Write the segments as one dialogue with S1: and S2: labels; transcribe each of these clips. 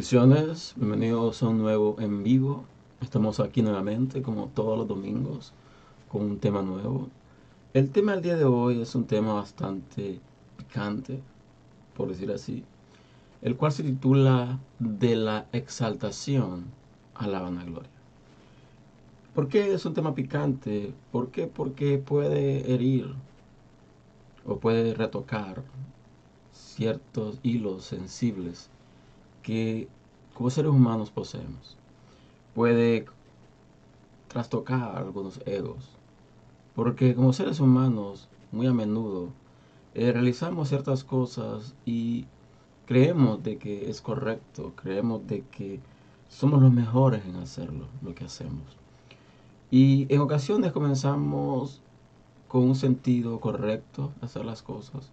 S1: Bienvenidos a un nuevo en vivo. Estamos aquí nuevamente, como todos los domingos, con un tema nuevo. El tema del día de hoy es un tema bastante picante, por decir así, el cual se titula De la exaltación a la vanagloria. ¿Por qué es un tema picante? ¿Por qué? Porque puede herir o puede retocar ciertos hilos sensibles que como seres humanos poseemos. Puede trastocar algunos egos. Porque como seres humanos, muy a menudo, eh, realizamos ciertas cosas y creemos de que es correcto, creemos de que somos los mejores en hacerlo, lo que hacemos. Y en ocasiones comenzamos con un sentido correcto hacer las cosas,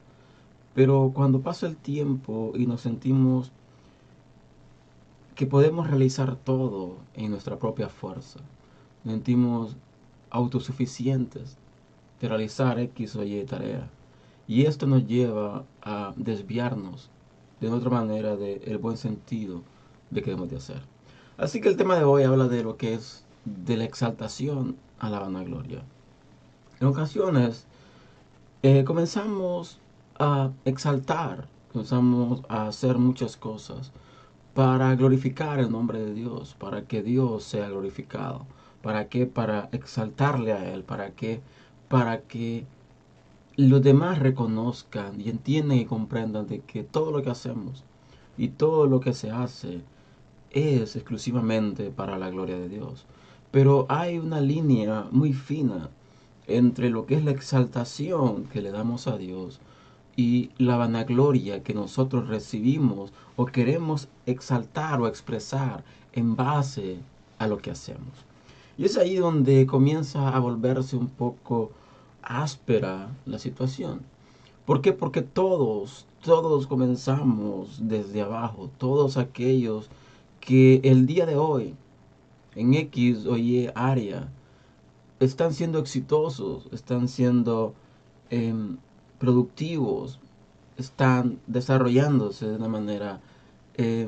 S1: pero cuando pasa el tiempo y nos sentimos que podemos realizar todo en nuestra propia fuerza. Nos sentimos autosuficientes de realizar X o Y tarea. Y esto nos lleva a desviarnos de otra manera del buen sentido de que debemos de hacer. Así que el tema de hoy habla de lo que es de la exaltación a la vanagloria. En ocasiones eh, comenzamos a exaltar, comenzamos a hacer muchas cosas para glorificar el nombre de Dios, para que Dios sea glorificado. ¿Para qué? Para exaltarle a Él, para que, para que los demás reconozcan y entiendan y comprendan de que todo lo que hacemos y todo lo que se hace es exclusivamente para la gloria de Dios. Pero hay una línea muy fina entre lo que es la exaltación que le damos a Dios y la vanagloria que nosotros recibimos o queremos exaltar o expresar en base a lo que hacemos. Y es ahí donde comienza a volverse un poco áspera la situación. ¿Por qué? Porque todos, todos comenzamos desde abajo, todos aquellos que el día de hoy, en X o Y área, están siendo exitosos, están siendo em, productivos están desarrollándose de una manera eh,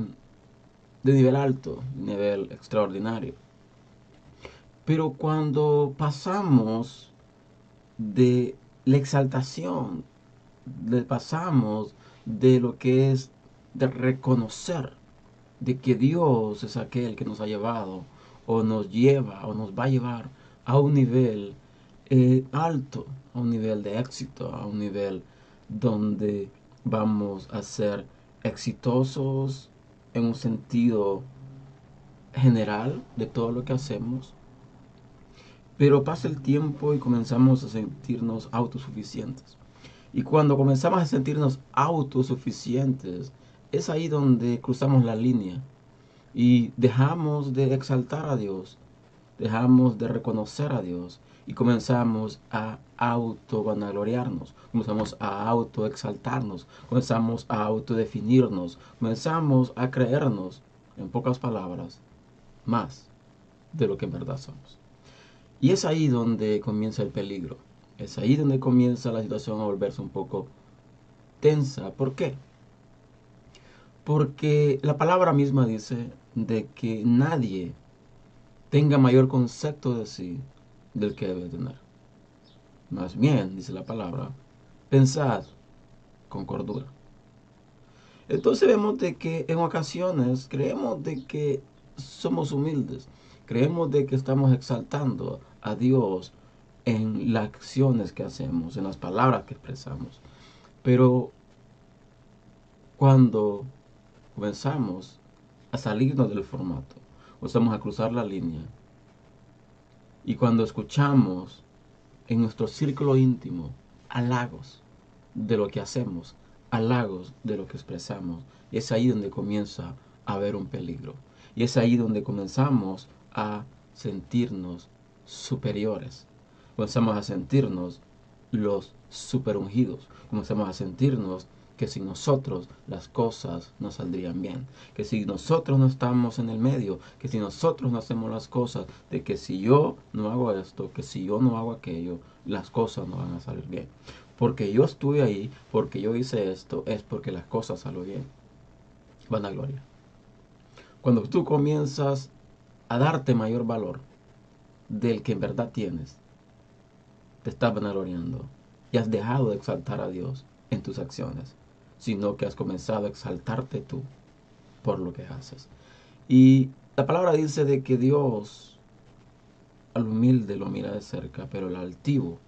S1: de nivel alto, nivel extraordinario. Pero cuando pasamos de la exaltación, le pasamos de lo que es de reconocer de que Dios es aquel que nos ha llevado o nos lleva o nos va a llevar a un nivel eh, alto, a un nivel de éxito, a un nivel donde vamos a ser exitosos en un sentido general de todo lo que hacemos. Pero pasa el tiempo y comenzamos a sentirnos autosuficientes. Y cuando comenzamos a sentirnos autosuficientes, es ahí donde cruzamos la línea y dejamos de exaltar a Dios, dejamos de reconocer a Dios y comenzamos a auto-vanagloriarnos, comenzamos a auto-exaltarnos, comenzamos a autodefinirnos, comenzamos a creernos, en pocas palabras, más de lo que en verdad somos. Y es ahí donde comienza el peligro, es ahí donde comienza la situación a volverse un poco tensa. ¿Por qué? Porque la palabra misma dice de que nadie tenga mayor concepto de sí del que debe tener. Más bien, dice la palabra, pensad con cordura. Entonces vemos de que en ocasiones creemos de que somos humildes, creemos de que estamos exaltando a Dios en las acciones que hacemos, en las palabras que expresamos. Pero cuando comenzamos a salirnos del formato, comenzamos a cruzar la línea, y cuando escuchamos en nuestro círculo íntimo halagos de lo que hacemos, halagos de lo que expresamos, es ahí donde comienza a haber un peligro. Y es ahí donde comenzamos a sentirnos superiores. Comenzamos a sentirnos los superungidos. Comenzamos a sentirnos que sin nosotros las cosas no saldrían bien, que si nosotros no estamos en el medio, que si nosotros no hacemos las cosas, de que si yo no hago esto, que si yo no hago aquello, las cosas no van a salir bien. Porque yo estuve ahí, porque yo hice esto, es porque las cosas salieron bien. Vanagloria. Cuando tú comienzas a darte mayor valor del que en verdad tienes, te estás vanagloriando y has dejado de exaltar a Dios en tus acciones, sino que has comenzado a exaltarte tú por lo que haces. Y la palabra dice de que Dios al humilde lo mira de cerca, pero el altivo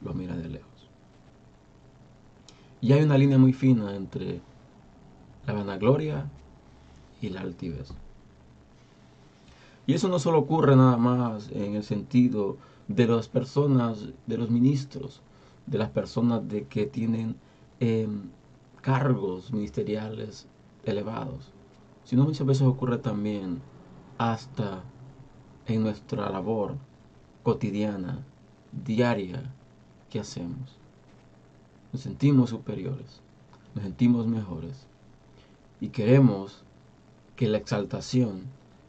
S1: lo mira de lejos. Y hay una línea muy fina entre la vanagloria y la altivez. Y eso no solo ocurre nada más en el sentido de las personas, de los ministros, de las personas de que tienen em, cargos ministeriales elevados, sino muchas veces ocurre también hasta en nuestra labor cotidiana, diaria, que hacemos. Nos sentimos superiores, nos sentimos mejores y queremos que la exaltación,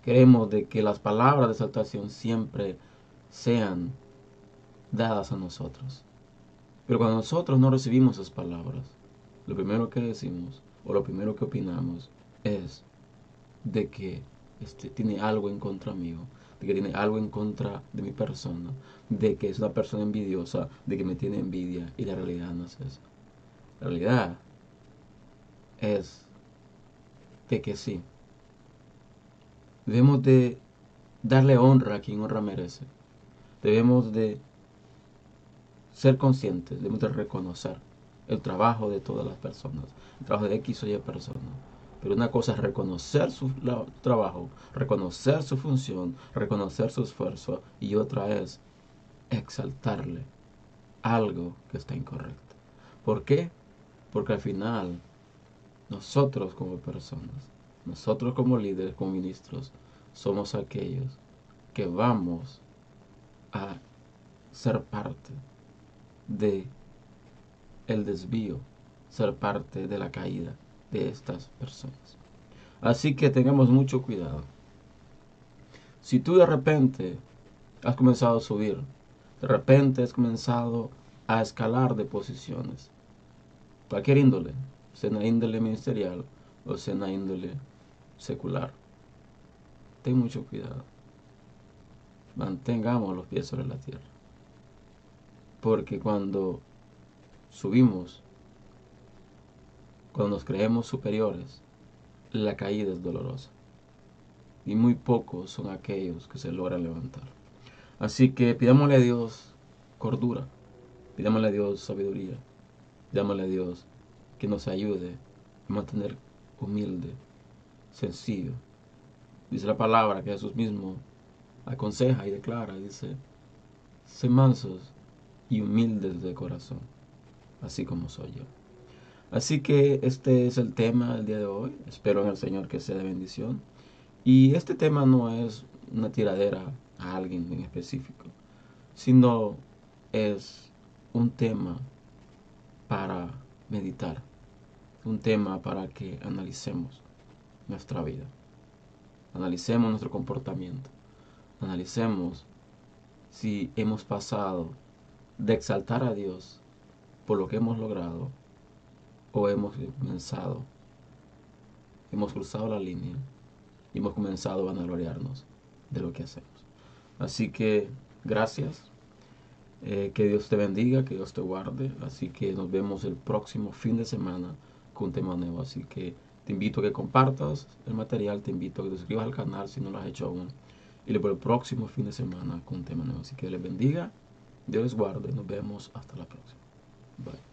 S1: queremos de que las palabras de exaltación siempre sean dadas a nosotros. Pero cuando nosotros no recibimos esas palabras, lo primero que decimos o lo primero que opinamos es de que este, tiene algo en contra mío, de que tiene algo en contra de mi persona, de que es una persona envidiosa, de que me tiene envidia, y la realidad no es eso. La realidad es de que sí. Debemos de darle honra a quien honra merece. Debemos de ser conscientes, debemos de reconocer el trabajo de todas las personas, el trabajo de X o Y personas. Pero una cosa es reconocer su trabajo, reconocer su función, reconocer su esfuerzo, y otra es exaltarle algo que está incorrecto. ¿Por qué? Porque al final, nosotros como personas, nosotros como líderes, como ministros, somos aquellos que vamos a ser parte de el desvío, ser parte de la caída de estas personas. Así que tengamos mucho cuidado. Si tú de repente has comenzado a subir, de repente has comenzado a escalar de posiciones, cualquier índole, sea una índole ministerial o sea una índole secular, ten mucho cuidado. Mantengamos los pies sobre la tierra. Porque cuando subimos cuando nos creemos superiores, la caída es dolorosa. Y muy pocos son aquellos que se logran levantar. Así que pidámosle a Dios cordura, pidámosle a Dios sabiduría, pidámosle a Dios que nos ayude a mantener humilde, sencillo. Dice la palabra que Jesús mismo aconseja y declara, dice, sé mansos y humildes de corazón, así como soy yo. Así que este es el tema del día de hoy. Espero en el Señor que sea de bendición. Y este tema no es una tiradera a alguien en específico, sino es un tema para meditar, un tema para que analicemos nuestra vida, analicemos nuestro comportamiento, analicemos si hemos pasado de exaltar a Dios por lo que hemos logrado o hemos comenzado, hemos cruzado la línea y hemos comenzado a vanagloriarnos de lo que hacemos. Así que gracias, eh, que Dios te bendiga, que Dios te guarde, así que nos vemos el próximo fin de semana con un tema nuevo, así que te invito a que compartas el material, te invito a que te suscribas al canal si no lo has hecho aún y por el próximo fin de semana con un tema nuevo. Así que les bendiga, Dios les guarde, nos vemos hasta la próxima. Bye.